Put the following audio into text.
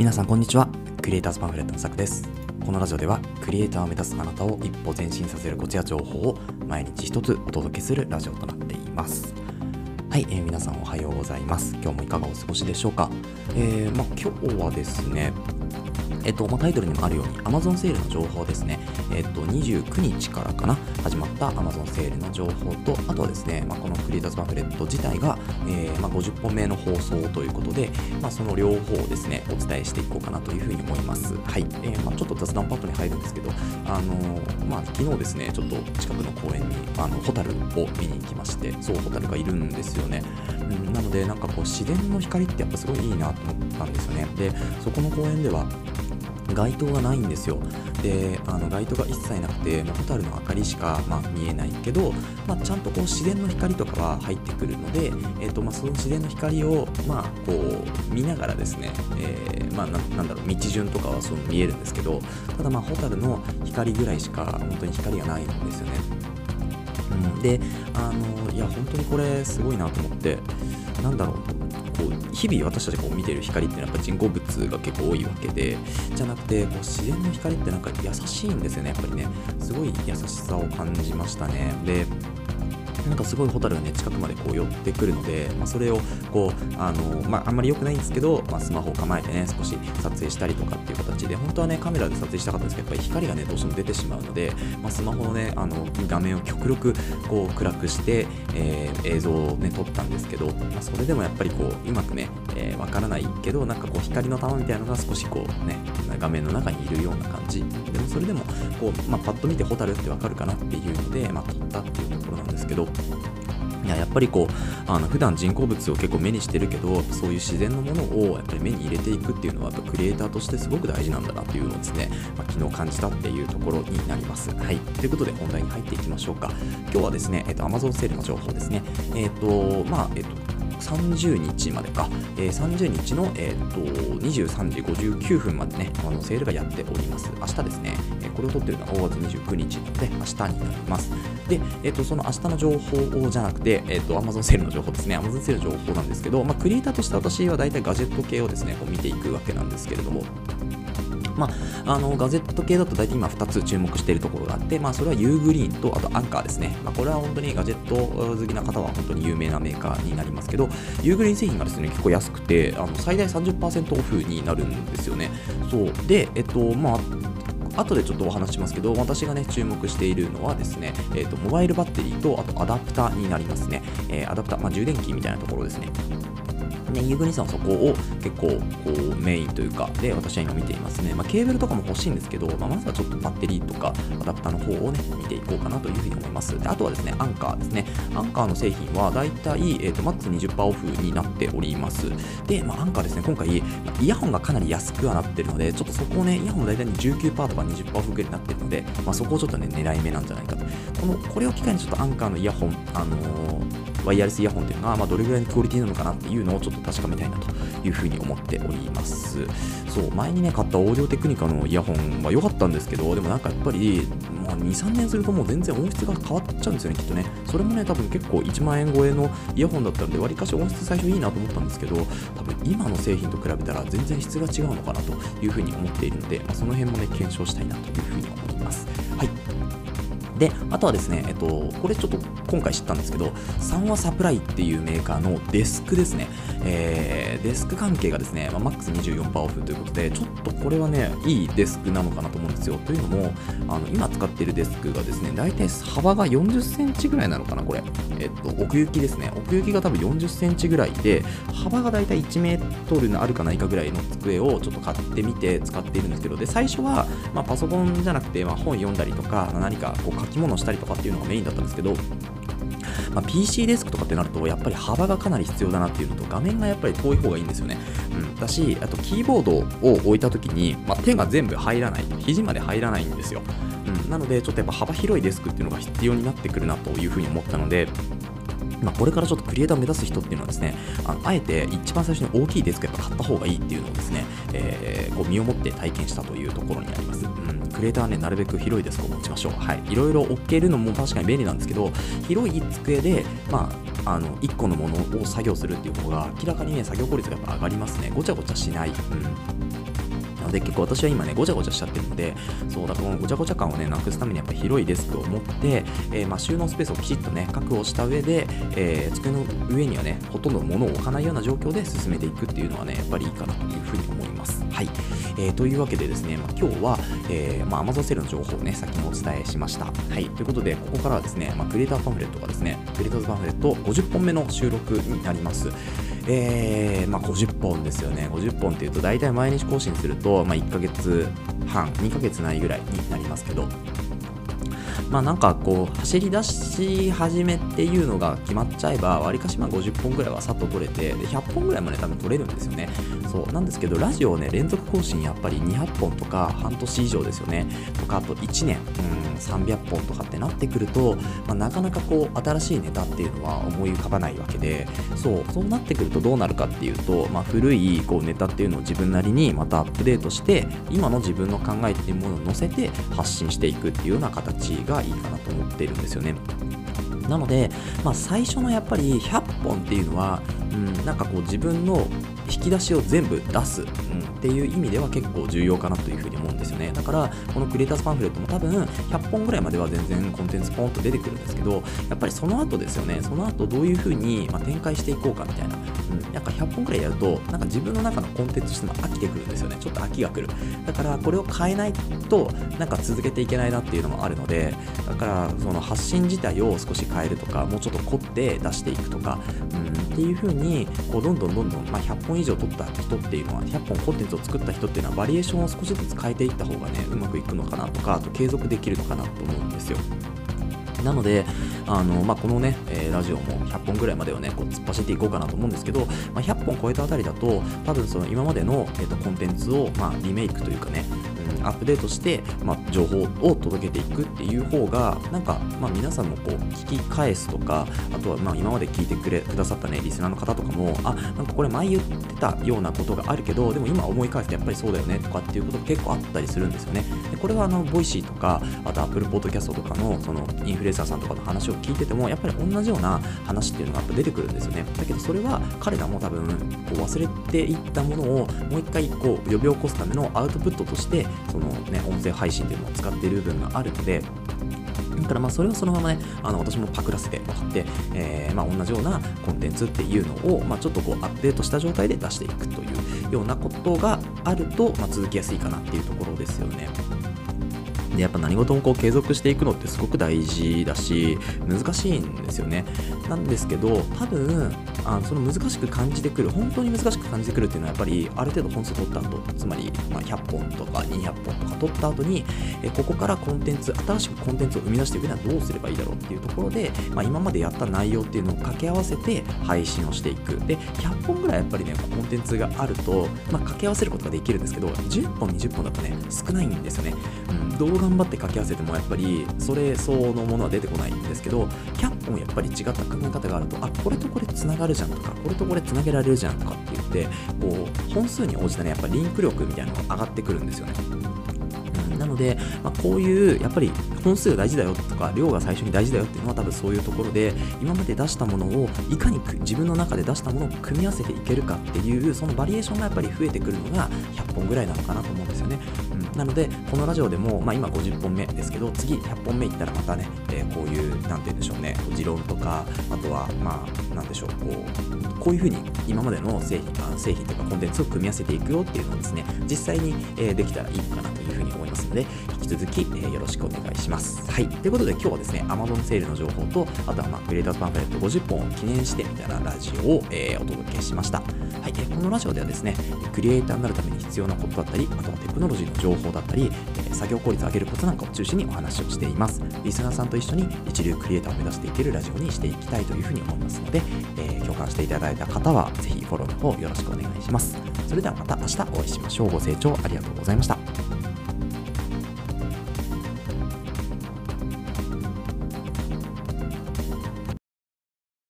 皆さんこんにちは。クリエイターズパンフレットのさくです。このラジオではクリエイターを目指すあなたを一歩前進させるコツや情報を毎日一つお届けするラジオとなっています。はい、えー皆さんおはようございます。今日もいかがお過ごしでしょうか、えーまあ、今日はですねえっと、タイトルにもあるように Amazon セールの情報ですね、えっと、29日からかな始まった Amazon セールの情報とあとはですね、まあ、このクリエイターズパンフレット自体が、えーまあ、50本目の放送ということで、まあ、その両方をですねお伝えしていこうかなというふうに思います。はい、えーまあ、ちょっと雑談パットに入るんですけどあのーまあ、昨日ですねちょっと近くの公園にあのホタルを見に行きましてそうホタルがいるんですよね、なのでなんかこう自然の光ってやっぱすごいいいなと思ったんですよね。でそこの公園では街灯がないんですよ。であの街灯が一切なくてもうホタルの明かりしか、まあ、見えないけど、まあ、ちゃんとこう自然の光とかは入ってくるので、えーとまあ、その自然の光を、まあ、こう見ながらですね、えーまあ、ななんだろう道順とかはそう見えるんですけどただまあホタルの光ぐらいしか本当に光がないんですよね。うん、であのいや本当にこれすごいなと思ってなんだろうこう日々私たちがこう見てる光ってやっぱ人工物が結構多いわけでじゃなくてこう自然の光ってなんか優しいんですよねやっぱりね。すごい優しさを感じましたね。でなんかすごいホタルがね近くまでこう寄ってくるので、まあ、それをこうあの、まあ、あんまり良くないんですけど、まあ、スマホを構えてね少し撮影したりとかっていう形で本当はねカメラで撮影したかったんですけどやっぱり光がねどうしても出てしまうので、まあ、スマホのねあの画面を極力こう暗くして、えー映像をね撮ったんですけど、まあ、それでもやっぱりこううまくねわ、えーからないけどなんかこう光の玉みたいなのが少しこうね画面の中にいるような感じ。でもそれでもこう、まあ、パッと見てホタルってわかるかなっていうので、まあ、撮ったっていうところなんですけどいややっぱりこうあの普段人工物を結構目にしてるけどそういう自然のものをやっぱり目に入れていくっていうのはやっぱクリエイターとしてすごく大事なんだなっていうのをですね、まあ、昨日感じたっていうところになります。はい、ということで本題に入っていきましょうか。今日はですね、えっと、Amazon セールの情報ですね。えっとまあえっと30日までか、えー30日の、えー、と23時59分までね、あのセールがやっております。明日ですね、これを撮ってるのは5月29日なので、明日になります。で、えー、とその明日の情報じゃなくて、えー、と Amazon セールの情報ですね、Amazon セールの情報なんですけど、まあ、クリエイターとして私は大体ガジェット系をですね、こう見ていくわけなんですけれども、まあ、あのガジェット系だと大体今2つ注目しているところがあって、まあ、それはユーグリーンとあとアンカーですね、まあ、これは本当にガジェット好きな方は本当に有名なメーカーになりますけどユーグリーン製品がですね結構安くてあの最大30%オフになるんですよね。そう。でえっとまあ後でちょっとお話しますけど、私がね、注目しているのはですね、えっ、と、モバイルバッテリーと、あとアダプターになりますね。えーアダプター、まあ、充電器みたいなところですね。ね、ユーグリさんはそこを結構こうメインというかで私は今見ていますね、まあ、ケーブルとかも欲しいんですけど、まあ、まずはちょっとバッテリーとかアダプターの方をね見ていこうかなというふうに思います。であとはですねアンカーですね。アンカーの製品はだいたい、えー、とマックス20%オフになっております。で、まあ、アンカーですね今回イヤホンがかなり安くはなってるのでちょっとそこをねイヤホンも大体19%とか20%オフぐらいになってるので、まあ、そこをちょっとね狙い目なんじゃないかと。このこれを機会にちょっとアンカーのイヤホンあのーワイヤレスイヤホンっていうのが、まあ、どれぐらいのクオリティなのかなっていうのをちょっと確かめたいなというふうに思っております。そう、前にね、買ったオーディオテクニカのイヤホンは良かったんですけど、でもなんかやっぱり、もう2、3年するともう全然音質が変わっちゃうんですよね、きっとね。それもね、多分結構1万円超えのイヤホンだったので、わりかし音質最初いいなと思ったんですけど、多分今の製品と比べたら全然質が違うのかなというふうに思っているので、まあ、その辺もね、検証したいなというふうに思います。はい。で、あとはですね、えっと、これちょっと今回知ったんですけど、サンワサプライっていうメーカーのデスクですね、えーデスク関係がですね、まあ、マックス24%オフということで、ちょっとこれはね、いいデスクなのかなと思うんですよ。というのも、あの今使っているデスクがですね、大体幅が40センチぐらいなのかな、これ。えっと、奥行きですね。奥行きが多分40センチぐらいで、幅が大体1メートルあるかないかぐらいの机をちょっと買ってみて使っているんですけど、で、最初は、まあ、パソコンじゃなくて、まあ、本読んだりとか、何かこう書き物したりとかっていうのがメインだったんですけど、まあ、PC デスクとかってなるとやっぱり幅がかなり必要だなっていうのと画面がやっぱり遠い方がいいんですよね、うん、だしあとキーボードを置いた時に、まあ、手が全部入らない。肘まで入らないんですよ、うん、なのでちょっとやっぱ幅広いデスクっていうのが必要になってくるなというふうに思ったのでまあ、これからちょっとクリエイターを目指す人っていうのはですね、あのあえて一番最初に大きいデスクやっぱ買った方がいいっていうのをですね、えーこう身をもって体験したというところになります。うん、クリエイターはね、なるべく広いデスクを持ちましょう。はい。いろいろ置けるのも確かに便利なんですけど、広い机で、まあ、あの1個のものを作業するっていう方が明らかにね作業効率がやっぱ上がりますね。ごちゃごちゃしない、うん、なので結構私は今ねごちゃごちゃしちゃってるのでそうだこのごちゃごちゃ感をねなくすためにやっぱ広いデスクを持って、えー、まあ、収納スペースをきちっとね確保した上で、えー、机の上にはねほとんど物を置かないような状況で進めていくっていうのはねやっぱりいいかなというふうに思います。はい、えー、というわけでですね、まあ、今日は、えまあ、Amazon セールの情報をね先もお伝えしました。はい。ということでここからはですね、まあ、クリエイターパンフレットがですねクリエイターズパンフレット50本目の収録になります。えー、まあ、50本ですよね。50本っていうと、大体毎日更新すると、まあ、1ヶ月半、2ヶ月ないぐらいになりますけど、まあなんかこう走り出し始めっていうのが決まっちゃえばわりかしまあ50本ぐらいはさっと取れてで100本ぐらいまで多分取れるんですよね。そうなんですけどラジオをね連続更新やっぱり200本とか半年以上ですよね。とかあと1年うん300本とかってなってくると、まあ、なかなかこう新しいネタっていうのは思い浮かばないわけでそうそうなってくるとどうなるかっていうと、まあ、古いこうネタっていうのを自分なりにまたアップデートして今の自分の考えっていうものを載せて発信していくっていうような形がいいかなと思っているんですよね。なので、まあ、最初のやっぱり100本っていうのは、うん、なんかこう自分の引き出しを全部出す、うん、っていう意味では結構重要かなというふうに思うんですよね。だからこのクリエイターズパンフレットも多分100本ぐらいまでは全然コンテンツポンと出てくるんですけどやっぱりその後ですよね。その後どういうふうに、ま展開していこうかみたいな、うん、なんか100本ぐらいやるとなんか自分の中のコンテンツとしても飽きてくるんですよね。ちょっと飽きが来る。だからこれを変えないとなんか続けていけないなっていうのもあるのでだからその発信自体を少し変えるとかもうちょっと凝って出していくとか、うん、っていうふうにこうどんどんどんどん、まあ、100本以上取った人っていうのは100本コンテンツを作った人っていうのはバリエーションを少しずつ変えていった方がねうまくいくのかなとかあと継続できるのかなと思うんですよ。なので、あのまあ、このね、えー、ラジオも100本ぐらいまではね、こう突っ走っていこうかなと思うんですけど、まあ、100本超えたあたりだと、多分その今までの、えーとコンテンツを、まあ、リメイクというかね、アップデートして、まあ、情報を届けていくっていう方がなんか、まあ、皆さんもこう聞き返すとかあとはまあ今まで聞いてくれくださったねリスナーの方とかもあなんかこれ前言ってたようなことがあるけどでも今思い返すとやっぱりそうだよねとかっていうことが結構あったりするんですよね。でこれはあのボイシーとかあと Apple Podcast とかのそのインフルエンサーさんとかの話を聞いててもやっぱり同じような話っていうのがやっぱ出てくるんですよね。だけどそれは彼らも多分こう忘れていったものをもう一回こう呼び起こすためのアウトプットとしてそのね音声配信でも使っている部分があるのでだからまあそれをそのままね、あの私もパクらせてもらって、えー、まあ同じようなコンテンツっていうのを、まあ、ちょっとこうアップデートした状態で出していくというようなことがあると、まあ、続きやすいかなっていうところですよね。でやっぱ何事もこう継続していくのってすごく大事だし難しいんですよね。なんですけど多分あその難しく感じてくる本当に難しく感じてくるっていうのはやっぱりある程度本数取った後つまり、まあ、100本とか200本とか取った後にえここからコンテンツ新しくコンテンツを生み出していくにはどうすればいいだろうっていうところで、まあ、今までやった内容っていうのを掛け合わせて配信をしていく。で100本ぐらいやっぱりねコンテンツがあると、まあ、掛け合わせることができるんですけど10本20本だとね少ないんですよね、うん、どう頑張って掛け合わせてもやっぱりそれ相応のものは出てこないんですけど100本やっぱり違った考え方があるとあこれとこれつながるじゃんとかこれとこれつなげられるじゃんとかって言ってこう本数に応じたねやっぱリンク力みたいなのが上がってくるんですよね。で、まあ、こういうやっぱり本数が大事だよとか量が最初に大事だよっていうのは多分そういうところで今まで出したものをいかに自分の中で出したものを組み合わせていけるかっていうそのバリエーションがやっぱり増えてくるのが100本ぐらいなのかなと思うんですよね、うん、なのでこのラジオでも、まあ、今50本目ですけど次100本目いったらまたね、えー、こういう何て言うんでしょうね持論とかあとはまあなんでしょうこうこういうふうに今までの製品製品とかコンテンツを組み合わせていくよっていうのをですね実際に、えー、できたらいいかなというふうに思いますので引き続き、えー、よろしくお願いします。はい。ということで今日はですね Amazon セールの情報とあとはまあクリエイターズパンフレット50本を記念してみたいなラジオを、えー、お届けしました。はい、え、このラジオではですねクリエイターになるために必要なことだったりあとはテクノロジーの情報だったり、え、作業効率を上げることなんかを中心にお話をしています。リスナーさんと一緒に一流クリエイターを目指していけるラジオにしていきたいというふうに思いますので、えー、共感していただいた方はぜひフォローの方よろしくお願いします。それではまた明日お会いしましょう。ご清聴ありがとうございました。